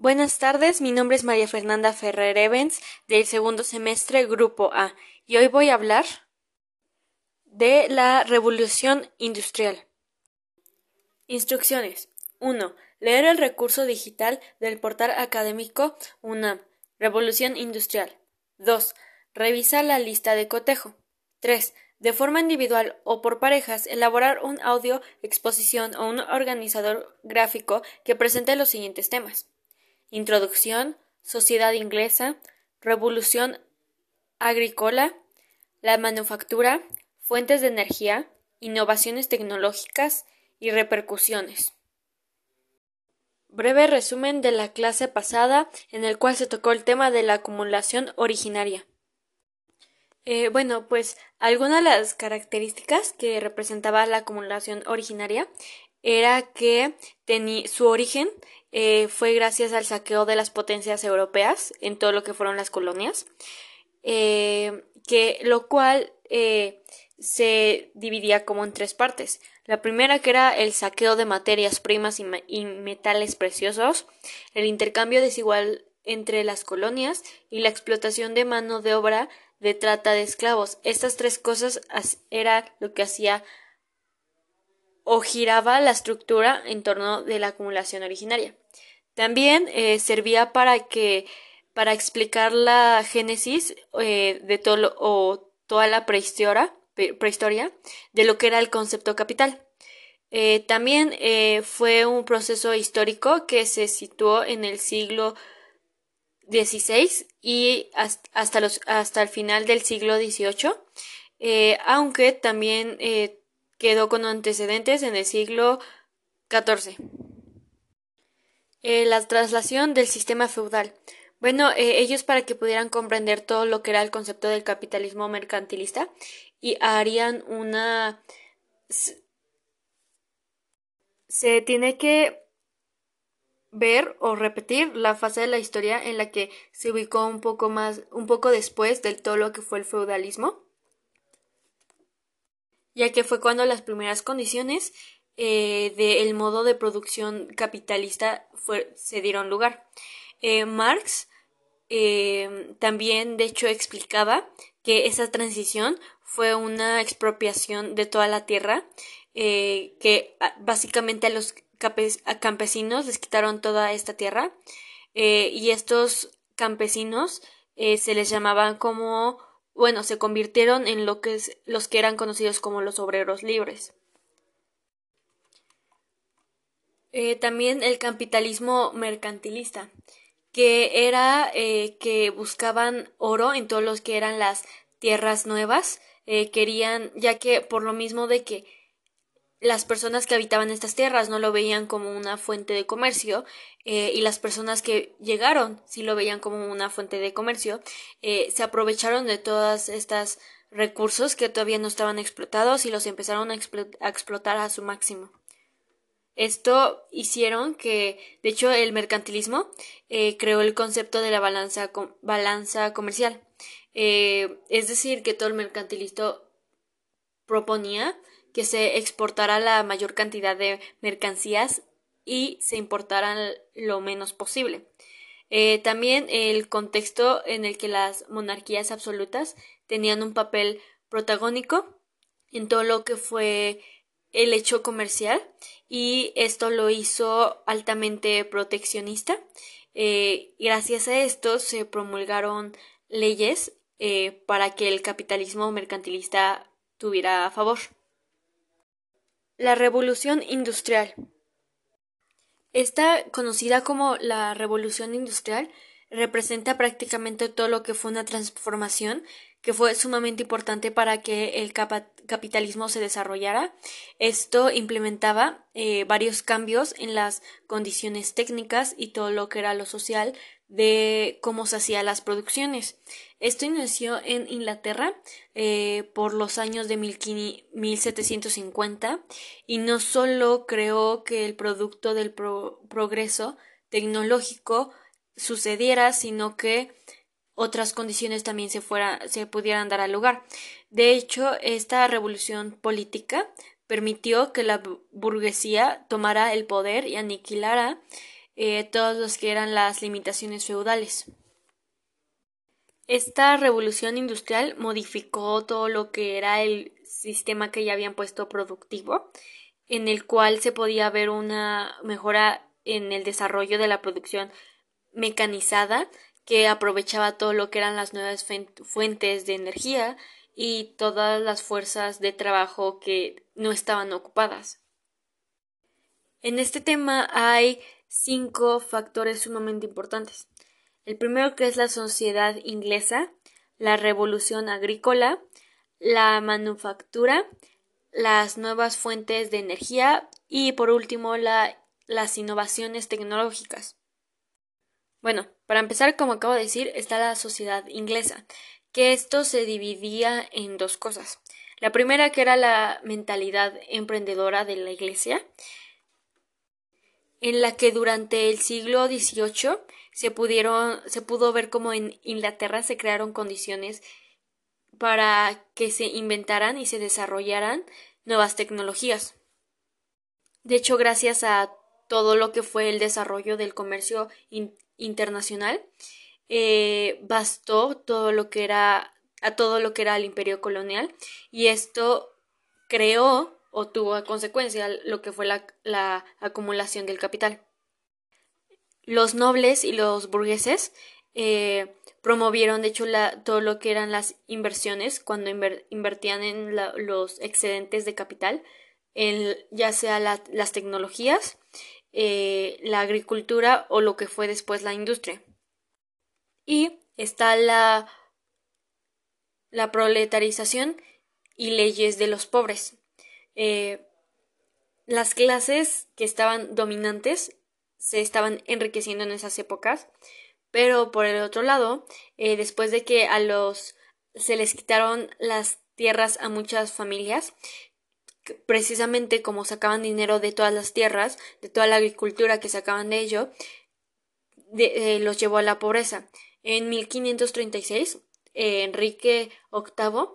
Buenas tardes, mi nombre es María Fernanda Ferrer Evans del segundo semestre Grupo A y hoy voy a hablar de la revolución industrial. Instrucciones 1. Leer el recurso digital del portal académico UNAM. Revolución industrial. 2. Revisar la lista de cotejo. 3. De forma individual o por parejas, elaborar un audio exposición o un organizador gráfico que presente los siguientes temas. Introducción, Sociedad inglesa, Revolución agrícola, la manufactura, fuentes de energía, innovaciones tecnológicas y repercusiones. Breve resumen de la clase pasada en el cual se tocó el tema de la acumulación originaria. Eh, bueno, pues algunas de las características que representaba la acumulación originaria era que su origen eh, fue gracias al saqueo de las potencias europeas en todo lo que fueron las colonias, eh, que lo cual se dividía como en tres partes. La primera que era el saqueo de materias primas y, metales preciosos, el intercambio desigual entre las colonias y la explotación de mano de obra de trata de esclavos. Estas tres cosas era lo que hacía o giraba la estructura en torno de la acumulación originaria. También eh, servía para que para explicar la génesis eh, de todo o toda la prehistoria, prehistoria de lo que era el concepto capital. Eh, también fue un proceso histórico que se situó en el siglo 16 y hasta, hasta el final del siglo XVIII, aunque también quedó con antecedentes en el siglo XIV. Eh, la traslación del sistema feudal. Bueno, ellos para que pudieran comprender todo lo que era el concepto del capitalismo mercantilista y harían una... Se tiene que ver o repetir la fase de la historia en la que se ubicó un poco más, un poco después del todo lo que fue el feudalismo, ya que fue cuando las primeras condiciones eh, del modo de producción capitalista se dieron lugar. Eh, Marx eh, también, de hecho, explicaba que esa transición fue una expropiación de toda la tierra, que básicamente a los campesinos les quitaron toda esta tierra y estos campesinos se les llamaban como bueno se convirtieron en lo que los que eran conocidos como los obreros libres. Eh, también el capitalismo mercantilista que era que buscaban oro en todos los que eran las tierras nuevas querían ya que por lo mismo de que las personas que habitaban estas tierras no lo veían como una fuente de comercio eh, y las personas que llegaron sí lo veían como una fuente de comercio eh, se aprovecharon de todas estas recursos que todavía no estaban explotados y los empezaron a, explotar a su máximo. Esto hicieron que, de hecho, el mercantilismo eh, creó el concepto de la balanza, balanza comercial. es decir, que todo el mercantilista proponía que se exportara la mayor cantidad de mercancías y se importaran lo menos posible. Eh, también el contexto en el que las monarquías absolutas tenían un papel protagónico en todo lo que fue el hecho comercial y esto lo hizo altamente proteccionista. Eh, gracias a esto se promulgaron leyes eh, para que el capitalismo mercantilista tuviera a favor. La Revolución Industrial. Esta, conocida como la Revolución Industrial, representa prácticamente todo lo que fue una transformación que fue sumamente importante para que el capitalismo se desarrollara. Esto implementaba eh, varios cambios en las condiciones técnicas y todo lo que era lo social de cómo se hacían las producciones. Esto inició en Inglaterra eh, por los años de 1750 y no solo creó que el producto del progreso tecnológico sucediera, sino que otras condiciones también se, fuera, se pudieran dar al lugar. De hecho, esta revolución política permitió que la burguesía tomara el poder y aniquilara eh, todos los que eran las limitaciones feudales. Esta revolución industrial modificó todo lo que era el sistema que ya habían puesto productivo, en el cual se podía ver una mejora en el desarrollo de la producción mecanizada que aprovechaba todo lo que eran las nuevas fuentes de energía y todas las fuerzas de trabajo que no estaban ocupadas. En este tema hay cinco factores sumamente importantes. El primero que es la sociedad inglesa, la revolución agrícola, la manufactura, las nuevas fuentes de energía y por último las innovaciones tecnológicas. Bueno, para empezar, como acabo de decir, está la sociedad inglesa, que esto se dividía en dos cosas. La primera que era la mentalidad emprendedora de la iglesia, en la que durante el siglo XVIII se pudieron, se pudo ver cómo en Inglaterra se crearon condiciones para que se inventaran y se desarrollaran nuevas tecnologías. De hecho, gracias a todo lo que fue el desarrollo del comercio internacional, eh, bastó todo lo que era a todo lo que era el imperio colonial y esto creó o tuvo a consecuencia lo que fue la, la acumulación del capital los nobles y los burgueses eh, promovieron, de hecho, todo lo que eran las inversiones cuando invertían en los excedentes de capital, ya sea las tecnologías, eh, la agricultura o lo que fue después la industria. Y está la, la proletarización y leyes de los pobres. Eh, las clases que estaban dominantes se estaban enriqueciendo en esas épocas. Pero por el otro lado, eh, después de que a los se les quitaron las tierras a muchas familias, precisamente como sacaban dinero de todas las tierras, de toda la agricultura que sacaban de ello, eh, los llevó a la pobreza. En 1536, eh, Enrique VIII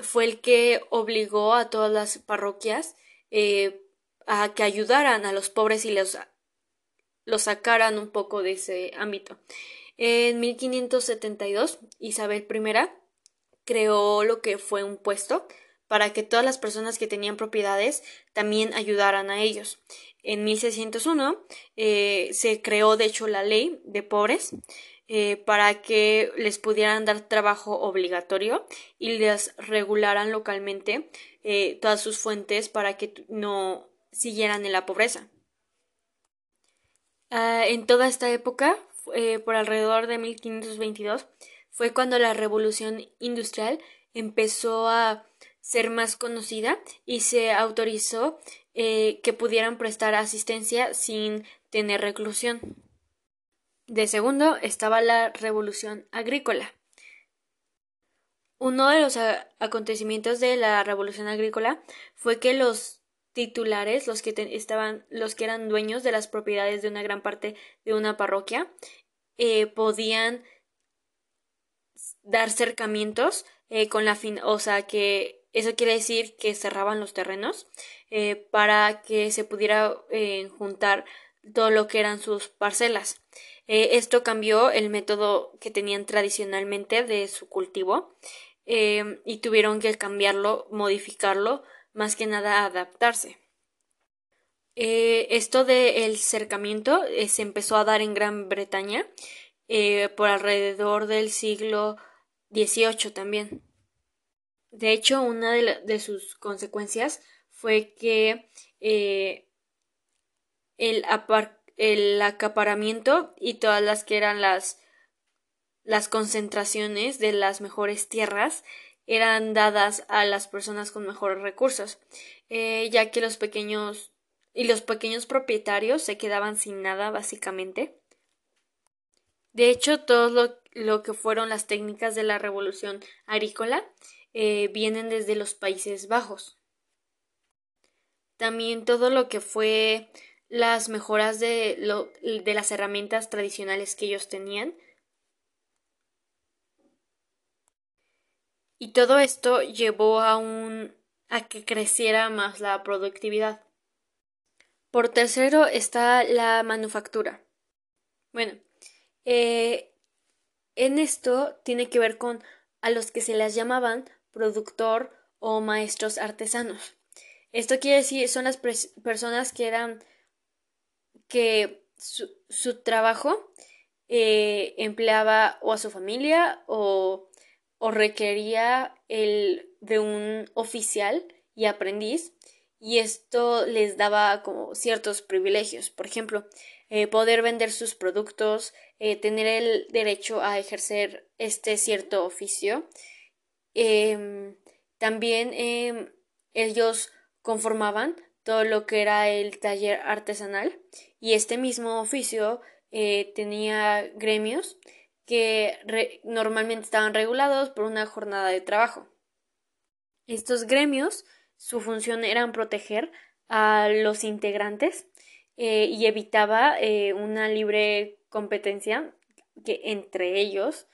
fue el que obligó a todas las parroquias a que ayudaran a los pobres y los lo sacaran un poco de ese ámbito. En 1572, Isabel I creó lo que fue un puesto para que todas las personas que tenían propiedades también ayudaran a ellos. En 1601 eh, se creó, de hecho, la ley de pobres eh, para que les pudieran dar trabajo obligatorio y les regularan localmente eh, todas sus fuentes para que no siguieran en la pobreza. Ah, en toda esta época, eh, por alrededor de 1522, fue cuando la revolución industrial empezó a ser más conocida y se autorizó que pudieran prestar asistencia sin tener reclusión. De segundo estaba la revolución agrícola. Uno de los acontecimientos de la revolución agrícola fue que los titulares, los que estaban, los que eran dueños de las propiedades de una gran parte de una parroquia, eh, podían dar cercamientos eh, con la fin, o sea que eso quiere decir que cerraban los terrenos eh, para que se pudiera juntar todo lo que eran sus parcelas. Esto cambió el método que tenían tradicionalmente de su cultivo y tuvieron que cambiarlo, modificarlo más que nada adaptarse. Eh, esto del cercamiento eh, se empezó a dar en Gran Bretaña eh, por alrededor del siglo XVIII también. De hecho, una de, sus consecuencias fue que el, el, acaparamiento y todas las que eran las, las concentraciones de las mejores tierras eran dadas a las personas con mejores recursos, eh, ya que los pequeños y los pequeños propietarios se quedaban sin nada básicamente. De hecho, todo lo, que fueron las técnicas de la revolución agrícola eh, vienen desde los Países Bajos. También todo lo que fue las mejoras de, lo, de las herramientas tradicionales que ellos tenían y todo esto llevó a un a que creciera más la productividad. Por tercero está la manufactura. Bueno, eh, en esto tiene que ver con a los que se les llamaban productor o maestros artesanos. Esto quiere decir, son las personas que eran que su, su trabajo eh, empleaba o a su familia o, o requería el de un oficial y aprendiz y esto les daba como ciertos privilegios. Por ejemplo, eh, poder vender sus productos, eh, tener el derecho a ejercer este cierto oficio. Em, también em, ellos conformaban todo lo que era el taller artesanal y este mismo oficio eh, tenía gremios que normalmente estaban regulados por una jornada de trabajo. Estos gremios, su función era proteger a los integrantes eh, y evitaba eh, una libre competencia que entre ellos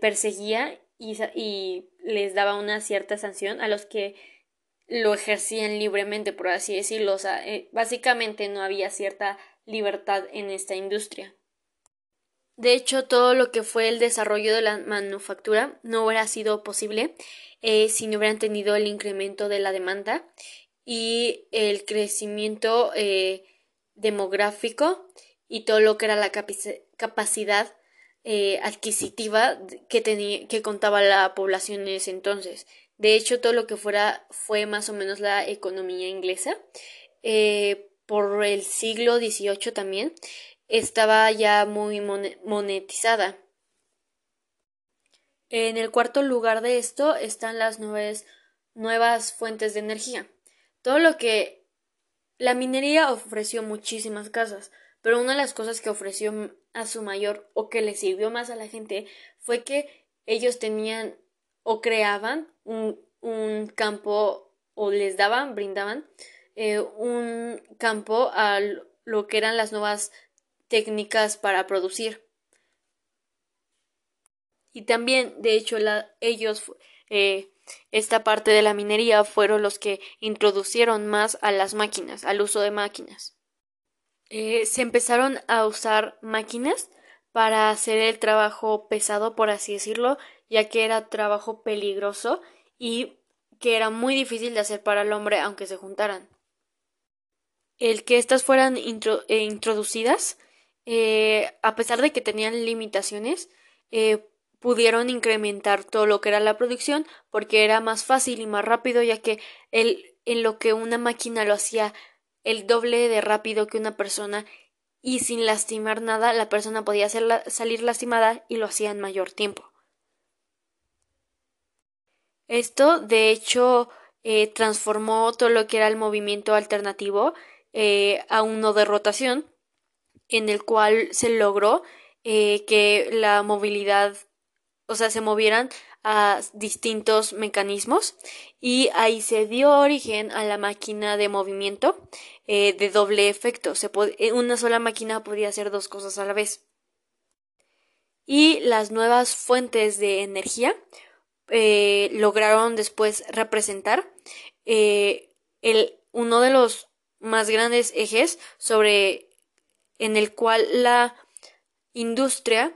perseguía y, y les daba una cierta sanción a los que lo ejercían libremente, por así decirlo. Sea, básicamente no había cierta libertad en esta industria. De hecho, todo lo que fue el desarrollo de la manufactura no hubiera sido posible eh, si no hubieran tenido el incremento de la demanda y el crecimiento eh, demográfico y todo lo que era la capacidad eh, adquisitiva que, que contaba la población en ese entonces. De hecho, todo lo que fuera fue más o menos la economía inglesa por el siglo XVIII también estaba ya muy monetizada. En el cuarto lugar de esto están las nuevas, nuevas fuentes de energía. Todo lo que la minería ofreció muchísimas casas, pero una de las cosas que ofreció a su mayor o que le sirvió más a la gente fue que ellos tenían o creaban un, un campo o les daban, brindaban eh, un campo a lo que eran las nuevas técnicas para producir. Y también, de hecho, ellos, eh, esta parte de la minería fueron los que introducieron más a las máquinas, al uso de máquinas. Eh, se empezaron a usar máquinas para hacer el trabajo pesado, por así decirlo, ya que era trabajo peligroso y que era muy difícil de hacer para el hombre aunque se juntaran el que éstas fueran eh, introducidas, eh, a pesar de que tenían limitaciones, eh, pudieron incrementar todo lo que era la producción porque era más fácil y más rápido, ya que el, en lo que una máquina lo hacía el doble de rápido que una persona y sin lastimar nada, la persona podía salir lastimada y lo hacía en mayor tiempo. Esto, de hecho, transformó todo lo que era el movimiento alternativo eh, a uno de rotación, en el cual se logró eh, que la movilidad, o sea, se movieran a distintos mecanismos y ahí se dio origen a la máquina de movimiento eh, de doble efecto. Una sola máquina podía hacer dos cosas a la vez. Y las nuevas fuentes de energía lograron después representar el, uno de los más grandes ejes sobre en el cual la industria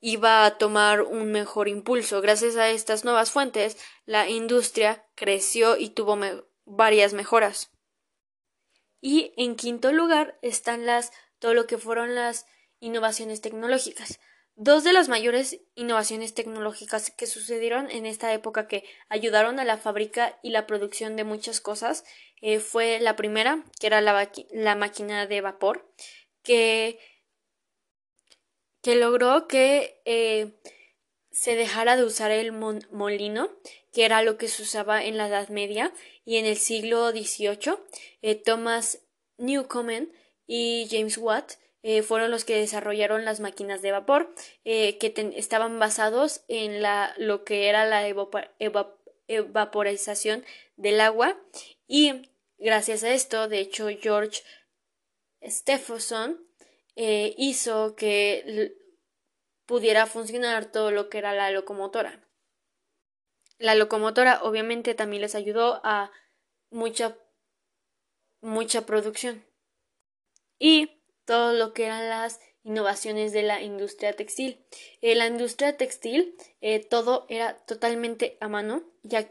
iba a tomar un mejor impulso. Gracias a estas nuevas fuentes, la industria creció y tuvo varias mejoras. Y en quinto lugar están las todo lo que fueron las innovaciones tecnológicas. Dos de las mayores innovaciones tecnológicas que sucedieron en esta época que ayudaron a la fábrica y la producción de muchas cosas eh, fue la primera, que era la, máquina de vapor, que, que logró que eh, se dejara de usar el molino, que era lo que se usaba en la Edad Media, y en el siglo XVIII, eh, Thomas Newcomen y James Watt eh, fueron los que desarrollaron las máquinas de vapor eh, que estaban basados en la, lo que era la evaporización del agua. Y gracias a esto de hecho George Stephenson eh, hizo que pudiera funcionar todo lo que era la locomotora. La locomotora obviamente también les ayudó a mucha mucha producción. Y todo lo que eran las innovaciones de la industria textil. En la industria textil eh, todo era totalmente a mano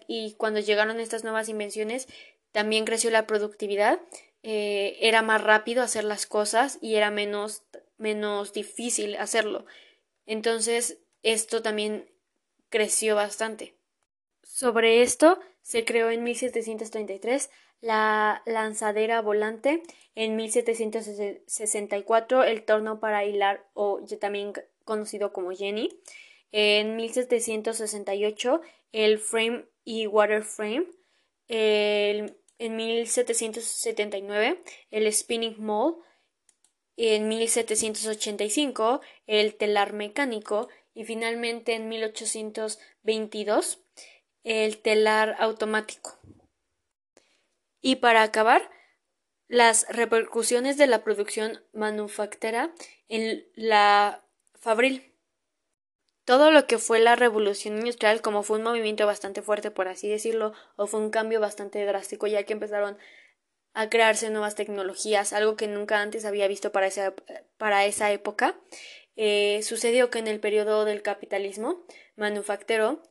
y cuando llegaron estas nuevas invenciones también creció la productividad, eh, era más rápido hacer las cosas y era menos, menos difícil hacerlo. Entonces esto también creció bastante. Sobre esto se creó en 1733 la lanzadera volante, en 1764 el torno para hilar o también conocido como Jenny, en 1768 el frame y water frame, en 1779 el spinning mold, en 1785 el telar mecánico. Y finalmente en 1822 el telar automático. Y para acabar, las repercusiones de la producción manufacturera en la Fabril. Todo lo que fue la revolución industrial, como fue un movimiento bastante fuerte, por así decirlo, o fue un cambio bastante drástico, ya que empezaron a crearse nuevas tecnologías, algo que nunca antes había visto para esa, para esa época. Eh, sucedió que en el periodo del capitalismo manufacturero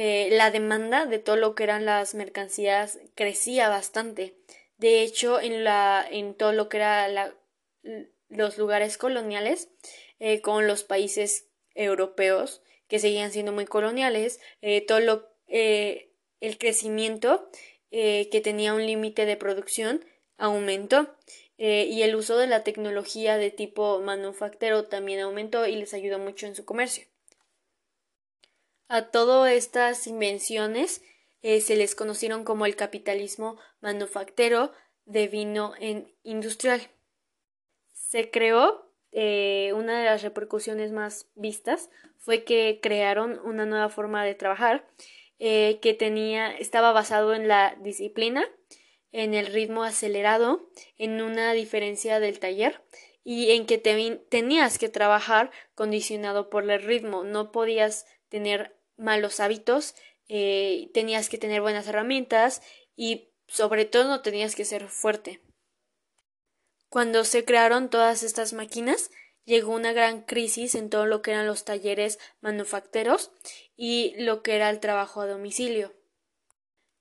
eh, la demanda de todo lo que eran las mercancías crecía bastante. De hecho, en, la, en todo lo que era los lugares coloniales, eh, con los países europeos que seguían siendo muy coloniales, eh, todo lo, el crecimiento que tenía un límite de producción aumentó. y el uso de la tecnología de tipo manufacturero también aumentó y les ayudó mucho en su comercio. A todas estas invenciones eh, se les conocieron como el capitalismo manufactero de vino en industrial. Se creó eh, una de las repercusiones más vistas fue que crearon una nueva forma de trabajar eh, que tenía estaba basado en la disciplina, en el ritmo acelerado, en una diferencia del taller y en que tenías que trabajar condicionado por el ritmo, no podías tener malos hábitos, eh, tenías que tener buenas herramientas y sobre todo no tenías que ser fuerte. Cuando se crearon todas estas máquinas, llegó una gran crisis en todo lo que eran los talleres manufactureros y lo que era el trabajo a domicilio.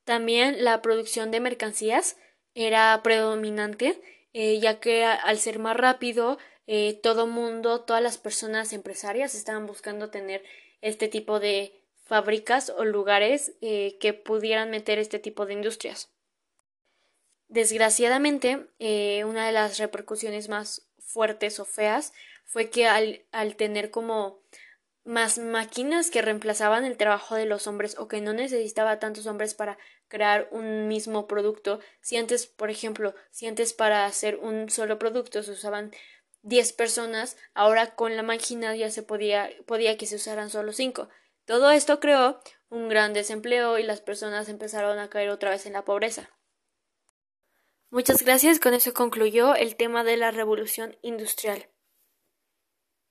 También la producción de mercancías era predominante, eh, ya que al ser más rápido, eh, todo mundo, todas las personas empresarias estaban buscando tener este tipo de fábricas o lugares eh, que pudieran meter este tipo de industrias. Desgraciadamente, eh, una de las repercusiones más fuertes o feas fue que al, al tener como más máquinas que reemplazaban el trabajo de los hombres o que no necesitaba tantos hombres para crear un mismo producto. Si antes, por ejemplo, si antes para hacer un solo producto se usaban 10 personas, ahora con la máquina ya se podía, podía que se usaran solo 5. Todo esto creó un gran desempleo y las personas empezaron a caer otra vez en la pobreza. Muchas gracias, con eso concluyó el tema de la revolución industrial.